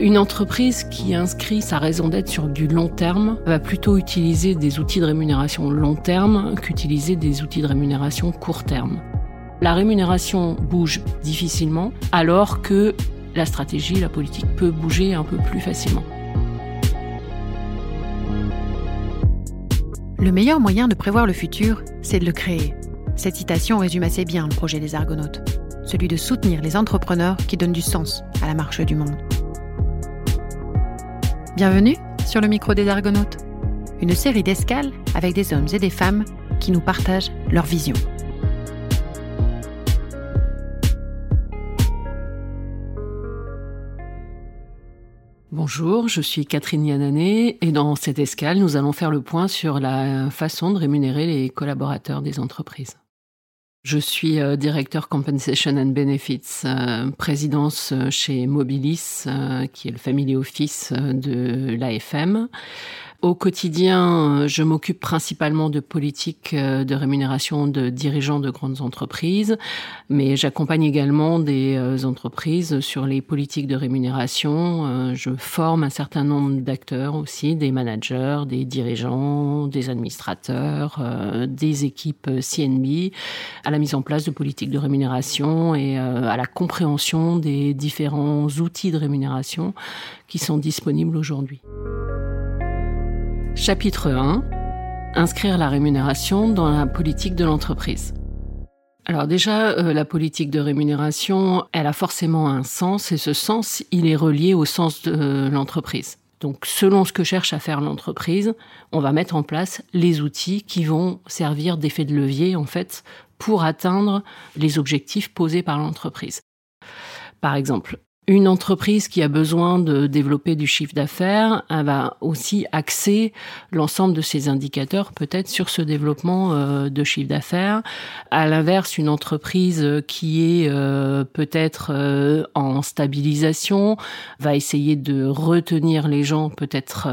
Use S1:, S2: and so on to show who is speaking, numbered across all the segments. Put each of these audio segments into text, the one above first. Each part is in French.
S1: Une entreprise qui inscrit sa raison d'être sur du long terme va plutôt utiliser des outils de rémunération long terme qu'utiliser des outils de rémunération court terme. La rémunération bouge difficilement alors que la stratégie, la politique peut bouger un peu plus facilement.
S2: Le meilleur moyen de prévoir le futur, c'est de le créer. Cette citation résume assez bien le projet des Argonautes, celui de soutenir les entrepreneurs qui donnent du sens à la marche du monde. Bienvenue sur le micro des Argonautes, une série d'escales avec des hommes et des femmes qui nous partagent leur vision.
S1: Bonjour, je suis Catherine Yanané et dans cette escale, nous allons faire le point sur la façon de rémunérer les collaborateurs des entreprises. Je suis euh, directeur Compensation and Benefits, euh, présidence euh, chez Mobilis, qui est le family office de l'AFM. Au quotidien, je m'occupe principalement de politique de rémunération de dirigeants de grandes entreprises, mais j'accompagne également des euh, entreprises sur les politiques de rémunération. Euh, je forme un certain nombre d'acteurs aussi, des managers, des dirigeants, des administrateurs, euh, des équipes CNB, à la mise en place de politiques de rémunération et à la compréhension des différents outils de rémunération qui sont disponibles aujourd'hui. Chapitre 1. Inscrire la rémunération dans la politique de l'entreprise. Alors déjà, euh, la politique de rémunération, elle a forcément un sens et ce sens, il est relié au sens de euh, l'entreprise. Donc selon ce que cherche à faire l'entreprise, on va mettre en place les outils qui vont servir d'effet de levier en fait pour atteindre les objectifs posés par l'entreprise. Par exemple, une entreprise qui a besoin de développer du chiffre d'affaires elle va aussi axer l'ensemble de ses indicateurs peut-être sur ce développement euh, de chiffre d'affaires. À l'inverse, une entreprise qui est euh, peut-être euh, en stabilisation va essayer de retenir les gens peut-être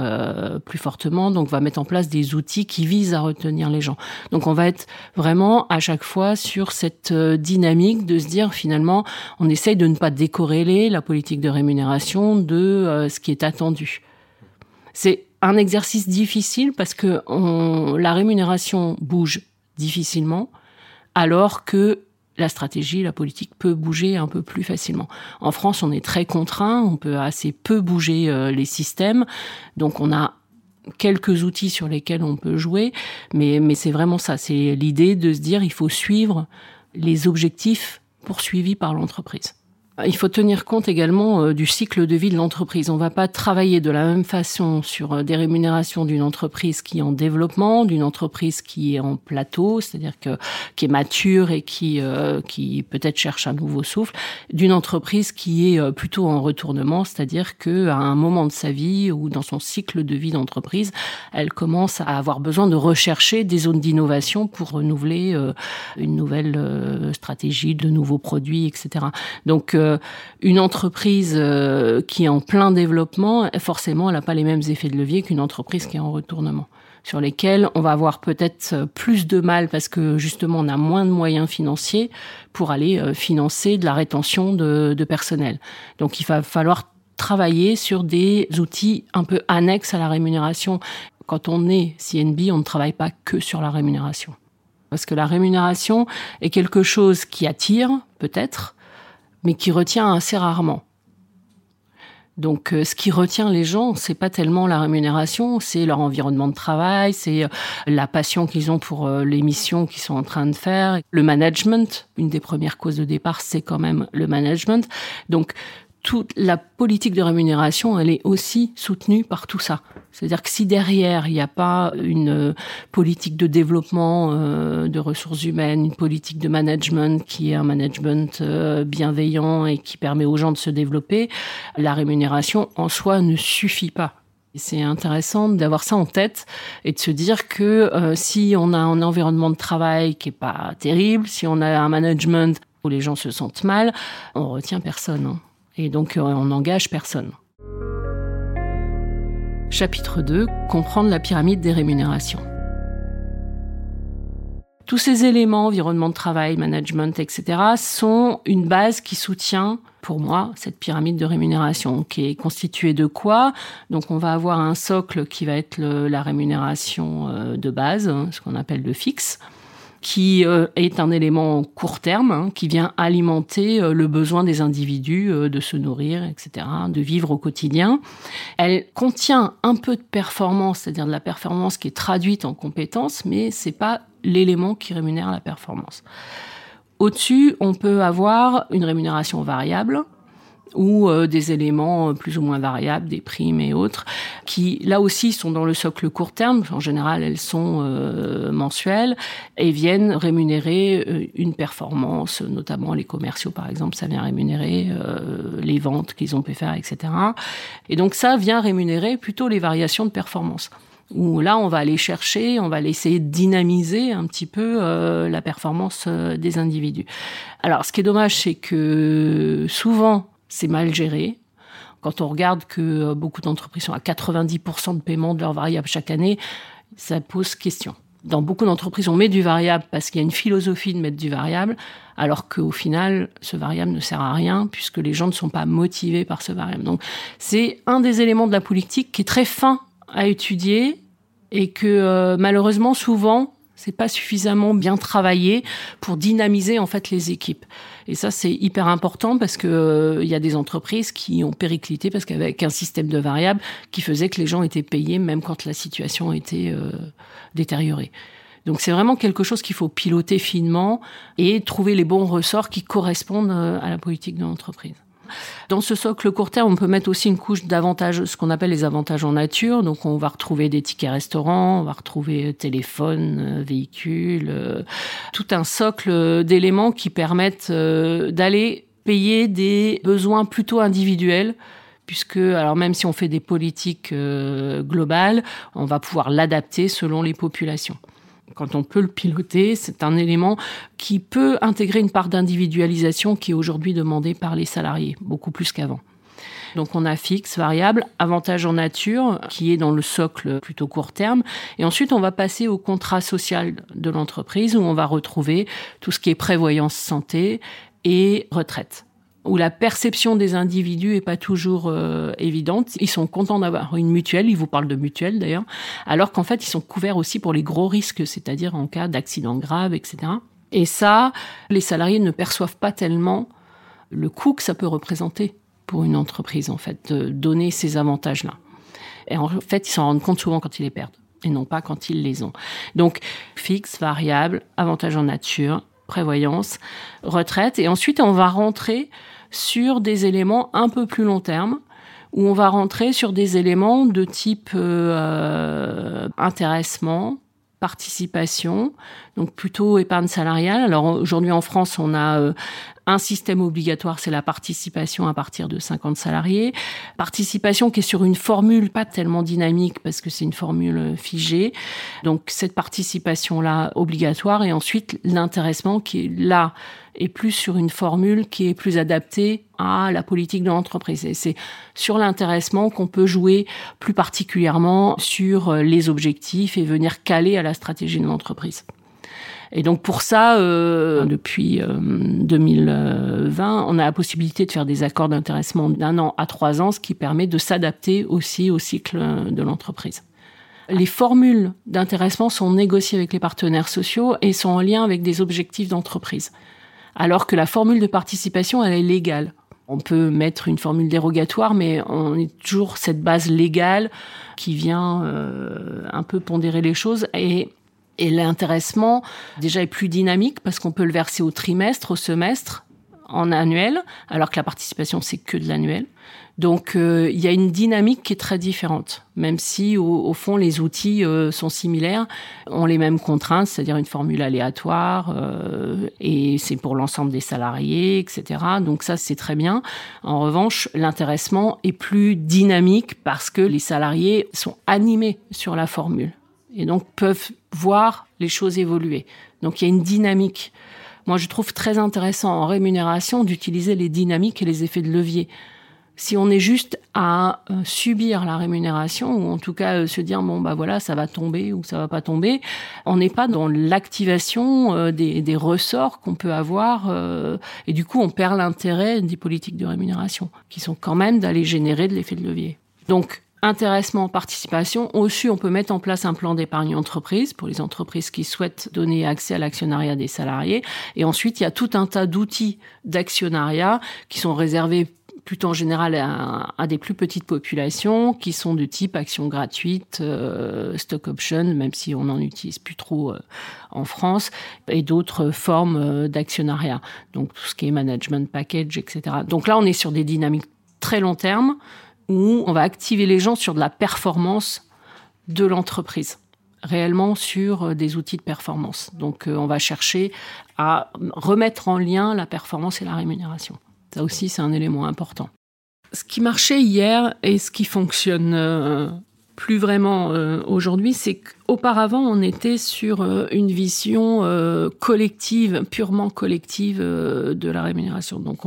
S1: plus fortement, donc va mettre en place des outils qui visent à retenir les gens. Donc on va être vraiment à chaque fois sur cette dynamique de se dire finalement on essaye de ne pas décorréler la politique de rémunération de euh, ce qui est attendu. C'est un exercice difficile parce que la rémunération bouge difficilement, alors que la stratégie, la politique peut bouger un peu plus facilement. En France, on est très contraint, on peut assez peu bouger euh, les systèmes, donc on a quelques outils sur lesquels on peut jouer, mais, mais c'est vraiment ça, c'est l'idée de se dire il faut suivre les objectifs poursuivis par l'entreprise. Il faut tenir compte également euh, du cycle de vie de l'entreprise. On ne va pas travailler de la même façon sur euh, des rémunérations d'une entreprise qui est en développement, d'une entreprise qui est en plateau, c'est-à-dire que qui est mature et qui euh, qui peut-être cherche un nouveau souffle, d'une entreprise qui est plutôt en retournement, c'est-à-dire que à un moment de sa vie ou dans son cycle de vie d'entreprise, elle commence à avoir besoin de rechercher des zones d'innovation pour renouveler une nouvelle stratégie, de nouveaux produits, etc. Donc euh, une entreprise euh, qui est en plein développement, forcément, elle n'a pas les mêmes effets de levier qu'une entreprise qui est en retournement sur lesquels on va avoir peut-être plus de mal parce que justement on a moins de moyens financiers pour aller euh, financer de la rétention de, de personnel. Donc il va falloir travailler sur des outils un peu annexes à la rémunération. Quand on est CNB, on ne travaille pas que sur la rémunération. Parce que la rémunération est quelque chose qui attire, peut-être, mais qui retient assez rarement. Donc, euh, ce qui retient les gens, c'est pas tellement la rémunération, c'est leur environnement de travail, c'est euh, la passion qu'ils ont pour euh, les missions qu'ils sont en train de faire, le management. Une des premières causes de départ, c'est quand même le management. Donc, toute la politique de rémunération, elle est aussi soutenue par tout ça. C'est-à-dire que si derrière, il n'y a pas une euh, politique de développement euh, de ressources humaines, une politique de management qui est un management euh, bienveillant et qui permet aux gens de se développer, la rémunération en soi ne suffit pas. C'est intéressant d'avoir ça en tête et de se dire que si on a un environnement de travail qui est pas terrible, si on a un management où les gens se sentent mal, on retient personne. Hein. Et donc, euh, on n'engage personne. Chapitre 2. Comprendre la pyramide des rémunérations. Tous ces éléments, environnement de travail, management, etc., sont une base qui soutient pour moi cette pyramide de rémunération qui est constituée de quoi? Donc on va avoir un socle qui va être la rémunération euh, de base, hein, ce qu'on appelle le fixe qui euh, est un élément court terme, hein, qui vient alimenter euh, le besoin des individus de se nourrir, etc., de vivre au quotidien. Elle contient un peu de performance, c'est-à-dire de la performance qui est traduite en compétences, mais c'est pas l'élément qui rémunère la performance. Au-dessus, on peut avoir une rémunération variable ou euh, des éléments plus ou moins variables, des primes et autres, qui là aussi sont dans le socle court terme. En général, elles sont euh, mensuelles et viennent rémunérer euh, une performance, notamment les commerciaux par exemple, ça vient rémunérer les ventes qu'ils ont pu faire, etc. Et donc ça vient rémunérer plutôt les variations de performance où là, on va aller chercher, on va essayer de dynamiser un petit peu euh, la performance euh, des individus. Alors, ce qui est dommage, c'est que souvent, c'est mal géré. Quand on regarde que euh, beaucoup d'entreprises sont à 90% de paiement de leurs variables chaque année, ça pose question. Dans beaucoup d'entreprises, on met du variable parce qu'il y a une philosophie de mettre du variable, alors qu'au final, ce variable ne sert à rien puisque les gens ne sont pas motivés par ce variable. Donc, c'est un des éléments de la politique qui est très fin à étudier et que euh, malheureusement souvent c'est pas suffisamment bien travaillé pour dynamiser en fait les équipes. Et ça c'est hyper important parce que euh, il y a des entreprises qui ont périclité parce qu'avec un système de variables qui faisait que les gens étaient payés même quand la situation était euh, détériorée. Donc c'est vraiment quelque chose qu'il faut piloter finement et trouver les bons ressorts qui correspondent à la politique de l'entreprise. Dans ce socle court terme, on peut mettre aussi une couche d'avantages, ce qu'on appelle les avantages en nature. Donc, on va retrouver des tickets restaurants, on va retrouver euh, téléphone, euh, véhicule, euh, tout un socle d'éléments qui permettent d'aller payer des besoins plutôt individuels puisque alors même si on fait des politiques globales, on va pouvoir l'adapter selon les populations quand on peut le piloter, c'est un élément qui peut intégrer une part d'individualisation qui est aujourd'hui demandée par les salariés, beaucoup plus qu'avant. Donc on a fixe, variable, avantage en nature, qui est dans le socle plutôt court terme. Et ensuite, on va passer au contrat social de l'entreprise, où on va retrouver tout ce qui est prévoyance santé et retraite où la perception des individus est pas toujours euh, évidente. Ils sont contents d'avoir une mutuelle, ils vous parlent de mutuelle d'ailleurs, alors qu'en fait ils sont couverts aussi pour les gros risques, c'est-à-dire en cas d'accident grave, etc. Et ça, les salariés ne perçoivent pas tellement le coût que ça peut représenter pour une entreprise, en fait, de donner ces avantages-là. Et en fait, ils s'en rendent compte souvent quand ils les perdent et non pas quand ils les ont. Donc, fixe, variable, avantage en nature, prévoyance, retraite. Et ensuite, on va rentrer sur des éléments un peu plus long terme où on va rentrer sur des éléments de type euh, intéressement, participation, donc plutôt épargne salariale. Alors aujourd'hui en France, on a euh, un système obligatoire, c'est la participation à partir de 50 salariés. Participation qui est sur une formule pas tellement dynamique parce que c'est une formule figée. Donc cette participation-là obligatoire et ensuite l'intéressement qui est là et plus sur une formule qui est plus adaptée à la politique de l'entreprise. Et c'est sur l'intéressement qu'on peut jouer plus particulièrement sur les objectifs et venir caler à la stratégie de l'entreprise. Et donc pour ça, euh, depuis 2020, euh, on a la possibilité de faire des accords d'intéressement d'un an à trois ans, ce qui permet de s'adapter aussi au cycle de l'entreprise. Les formules d'intéressement sont négociées avec les partenaires sociaux et sont en lien avec des objectifs d'entreprise alors que la formule de participation, elle est légale. On peut mettre une formule dérogatoire, mais on est toujours cette base légale qui vient euh, un peu pondérer les choses. Et, et l'intéressement, déjà, est plus dynamique parce qu'on peut le verser au trimestre, au semestre, en annuel, alors que la participation, c'est que de l'annuel. Donc euh, il y a une dynamique qui est très différente, même si au, fond les outils euh, sont similaires, ont les mêmes contraintes, c'est-à-dire une formule aléatoire, euh, et c'est pour l'ensemble des salariés, etc. Donc ça c'est très bien. En revanche, l'intéressement est plus dynamique parce que les salariés sont animés sur la formule et donc peuvent voir les choses évoluer. Donc il y a une dynamique. Moi, je trouve très intéressant en rémunération d'utiliser les dynamiques et les effets de levier Si on est juste à euh, subir la rémunération ou en tout cas euh, se dire bon bah voilà ça va tomber ou ça va pas tomber, on n'est pas dans l'activation euh, des, des, ressorts qu'on peut avoir et du coup on perd l'intérêt des politiques de rémunération qui sont quand même d'aller générer de l'effet de levier. Donc intéressement, participation. Aussi, on peut mettre en place un plan d'épargne entreprise pour les entreprises qui souhaitent donner accès à l'actionnariat des salariés. Et ensuite, il y a tout un tas d'outils d'actionnariat qui sont réservés plutôt en général à, des plus petites populations qui sont de type action gratuite, euh, stock option, même si on n'en utilise plus trop euh, en France, et d'autres formes euh, d'actionnariat. Donc tout ce qui est management package, etc. Donc là, on est sur des dynamiques très long terme où on va activer les gens sur de la performance de l'entreprise réellement sur euh, des outils de performance. Donc euh, on va chercher à remettre en lien la performance et la rémunération. Ça aussi, c'est un élément important. Ce qui marchait hier et ce qui fonctionne euh, plus vraiment aujourd'hui, c'est qu'auparavant, on était sur une vision collective, purement collective de la rémunération. Donc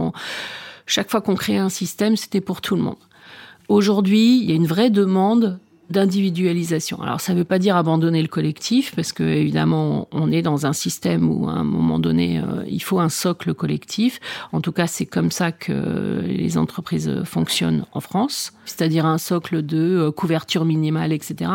S1: chaque fois qu'on créait un système, c'était pour tout le monde. Aujourd'hui, il y a une vraie demande d'individualisation. Alors ça ne veut pas dire abandonner le collectif, parce que évidemment on est dans un système où à un moment donné euh, il faut un socle collectif. En tout cas c'est comme ça que les entreprises fonctionnent en France, c'est-à-dire un socle de euh, couverture minimale, etc.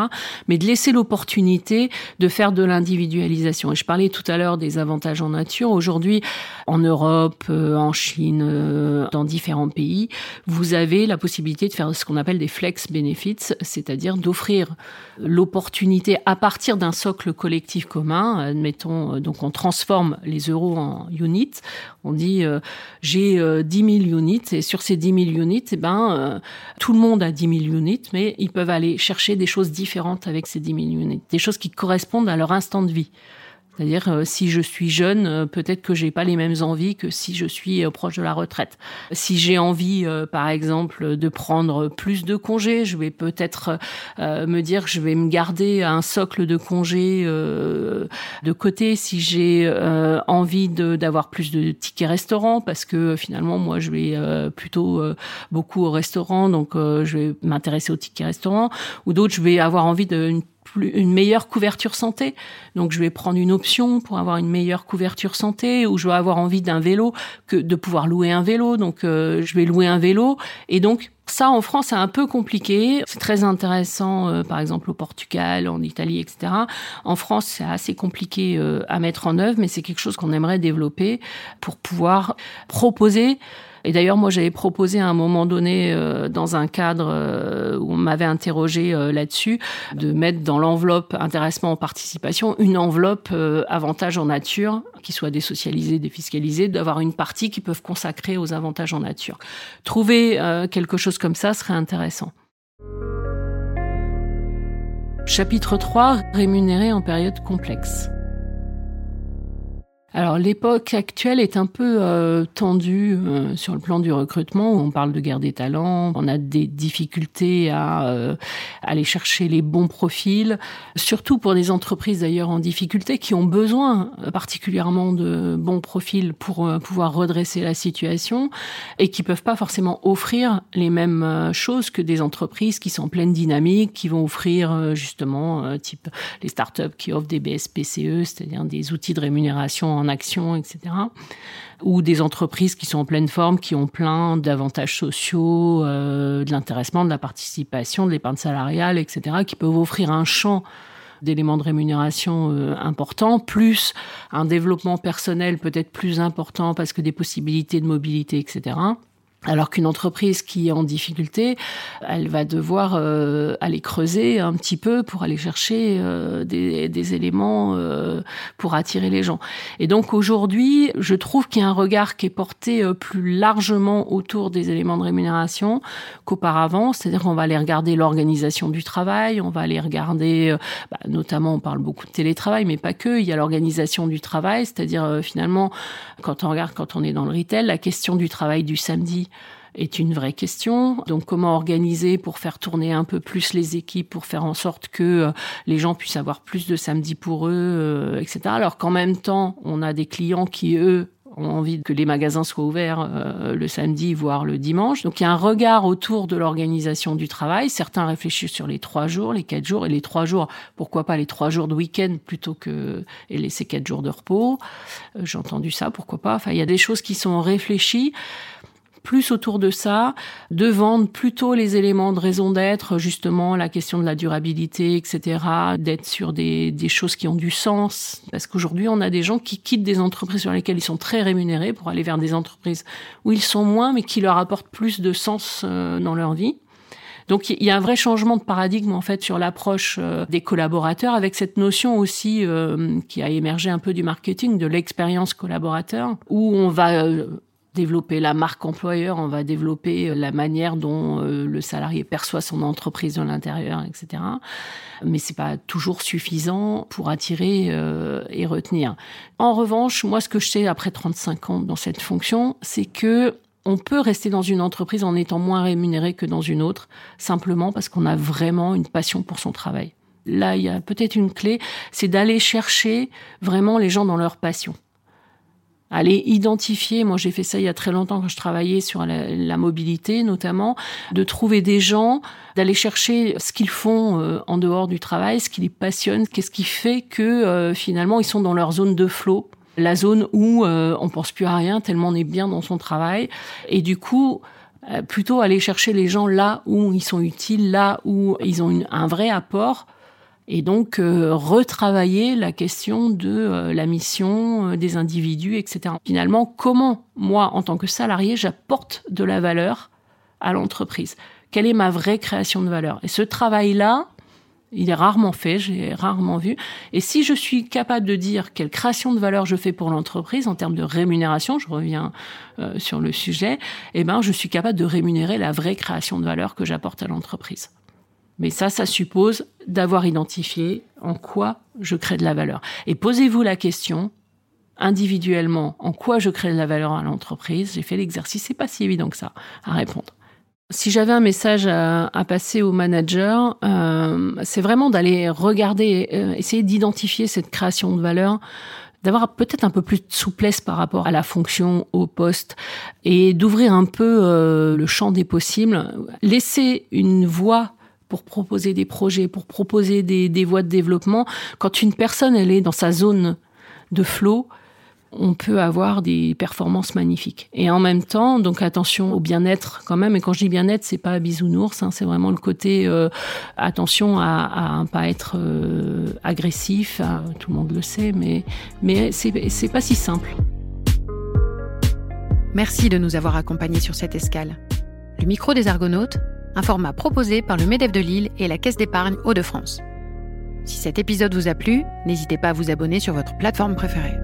S1: Mais de laisser l'opportunité de faire de l'individualisation. Et je parlais tout à l'heure des avantages en nature. Aujourd'hui en Europe, euh, en Chine, dans différents pays, vous avez la possibilité de faire ce qu'on appelle des flex benefits, c'est-à-dire d'offrir l'opportunité à partir d'un socle collectif commun. Admettons, euh, donc on transforme les euros en units. On dit euh, j'ai 10 000 units et sur ces 10 000 units, eh ben euh, tout le monde a 10 000 units, mais ils peuvent aller chercher des choses différentes avec ces 10 000 units, des choses qui correspondent à leur instant de vie. C'est-à-dire, euh, si je suis jeune, euh, peut-être que j'ai pas les mêmes envies que si je suis euh, proche de la retraite. Si j'ai envie, par exemple, de prendre plus de congés, je vais peut-être me dire que je vais me garder un socle de congés de côté. Si j'ai envie d'avoir plus de tickets restaurants, parce que finalement, moi, je vais plutôt beaucoup au restaurant, donc je vais m'intéresser aux tickets restaurants. Ou d'autres, je vais avoir envie d'une une meilleure couverture santé. Donc je vais prendre une option pour avoir une meilleure couverture santé ou je vais avoir envie d'un vélo que de pouvoir louer un vélo. Donc euh, je vais louer un vélo et donc ça, en France, c'est un peu compliqué. C'est très intéressant, euh, par exemple, au Portugal, en Italie, etc. En France, c'est assez compliqué euh, à mettre en œuvre, mais c'est quelque chose qu'on aimerait développer pour pouvoir proposer et d'ailleurs, moi, j'avais proposé à un moment donné, euh, dans un cadre euh, où on m'avait interrogé euh, là-dessus, de mettre dans l'enveloppe intéressement en participation une enveloppe avantages en nature qui soit désocialisée, défiscalisée, d'avoir une partie qui peuvent consacrer aux avantages en nature. Trouver quelque chose comme ça serait intéressant. Chapitre 3, rémunérer en période complexe. Alors l'époque actuelle est un peu euh, tendue euh, sur le plan du recrutement où on parle de guerre des talents, on a des difficultés à euh, aller chercher les bons profils, surtout pour des entreprises d'ailleurs en difficulté qui ont besoin particulièrement de bons profils pour pouvoir redresser la situation et qui peuvent pas forcément offrir les mêmes choses que des entreprises qui sont en pleine dynamique, qui vont offrir justement type les startups qui offrent des BSPCE, c'est-à-dire des outils de rémunération action, etc. Ou des entreprises qui sont en pleine forme, qui ont plein d'avantages sociaux, euh, de l'intéressement, de la participation, de l'épargne salariale, etc., qui peuvent offrir un champ d'éléments de rémunération euh, importants, plus un développement personnel peut-être plus important parce que des possibilités de mobilité, etc. Alors qu'une entreprise qui est en difficulté, elle va devoir euh, aller creuser un petit peu pour aller chercher euh, des, des, éléments euh, pour attirer les gens. Et donc aujourd'hui, je trouve qu'il y a un regard qui est porté plus largement autour des éléments de rémunération qu'auparavant. C'est-à-dire qu'on va aller regarder l'organisation du travail, on va aller regarder, bah, notamment on parle beaucoup de télétravail, mais pas que. Il y a l'organisation du travail, c'est-à-dire finalement quand on regarde, quand on est dans le retail, la question du travail du samedi est une vraie question. Donc comment organiser pour faire tourner un peu plus les équipes, pour faire en sorte que euh, les gens puissent avoir plus de samedi pour eux, euh, etc. Alors qu'en même temps, on a des clients qui, eux, ont envie que les magasins soient ouverts euh, le samedi, voire le dimanche. Donc il y a un regard autour de l'organisation du travail. Certains réfléchissent sur les trois jours, les quatre jours, et les trois jours, pourquoi pas les trois jours de week-end plutôt que et laisser quatre jours de repos. Euh, j'ai entendu ça, pourquoi pas. Enfin, il y a des choses qui sont réfléchies plus autour de ça, de vendre plutôt les éléments de raison d'être, justement la question de la durabilité, etc., d'être sur des, des choses qui ont du sens. Parce qu'aujourd'hui, on a des gens qui quittent des entreprises sur lesquelles ils sont très rémunérés pour aller vers des entreprises où ils sont moins, mais qui leur apportent plus de sens euh, dans leur vie. Donc il y a un vrai changement de paradigme en fait sur l'approche euh, des collaborateurs avec cette notion aussi euh, qui a émergé un peu du marketing de l'expérience collaborateur où on va développer la marque employeur, on va développer euh, la manière dont euh, le salarié perçoit son entreprise de l'intérieur, etc. Mais c'est pas toujours suffisant pour attirer euh, et retenir. En revanche, moi, ce que je sais après 35 ans dans cette fonction, c'est que on peut rester dans une entreprise en étant moins rémunéré que dans une autre, simplement parce qu'on a vraiment une passion pour son travail. Là, il y a peut-être une clé, c'est d'aller chercher vraiment les gens dans leur passion aller identifier, moi j'ai fait ça il y a très longtemps quand je travaillais sur la, mobilité notamment, de trouver des gens, d'aller chercher ce qu'ils font euh, en dehors du travail, ce qui les passionne, qu'est-ce qui fait que euh, finalement ils sont dans leur zone de flow, la zone où euh, on pense plus à rien tellement on est bien dans son travail. Et du coup plutôt aller chercher les gens là où ils sont utiles, là où ils ont un vrai apport et donc euh, retravailler la question de euh, la mission euh, des individus, etc. Finalement, comment moi, en tant que salarié, j'apporte de la valeur à l'entreprise? Quelle est ma vraie création de valeur? Et ce travail-là, il est rarement fait, j'ai rarement vu. Et si je suis capable de dire quelle création de valeur je fais pour l'entreprise en termes de rémunération, je reviens sur le sujet, eh ben, je suis capable de rémunérer la vraie création de valeur que j'apporte à l'entreprise. Mais ça, ça suppose d'avoir identifié en quoi je crée de la valeur. Et posez-vous la question individuellement en quoi je crée de la valeur à l'entreprise. J'ai fait l'exercice, c'est pas si évident que ça à répondre. Si j'avais un message à, passer aux managers, euh, c'est vraiment d'aller regarder, euh, essayer d'identifier cette création de valeur d'avoir peut-être un peu plus de souplesse par rapport à la fonction, au poste, et d'ouvrir un peu euh, le champ des possibles. Laisser une voix pour proposer des projets, pour proposer des, voies de développement. Quand une personne, elle est dans sa zone de flow, on peut avoir des performances magnifiques. Et en même temps, donc attention au bien-être quand même. Et quand je dis bien-être, c'est pas bisounours, hein, c'est vraiment le côté euh, attention à, à ne pas être euh, agressif. Hein, tout le monde le sait, mais mais c'est pas si simple.
S2: Merci de nous avoir accompagnés sur cette escale. Le micro des Argonautes, un format proposé par le MEDEF de Lille et la Caisse d'épargne Hauts-de-France. Si cet épisode vous a plu, n'hésitez pas à vous abonner sur votre plateforme préférée.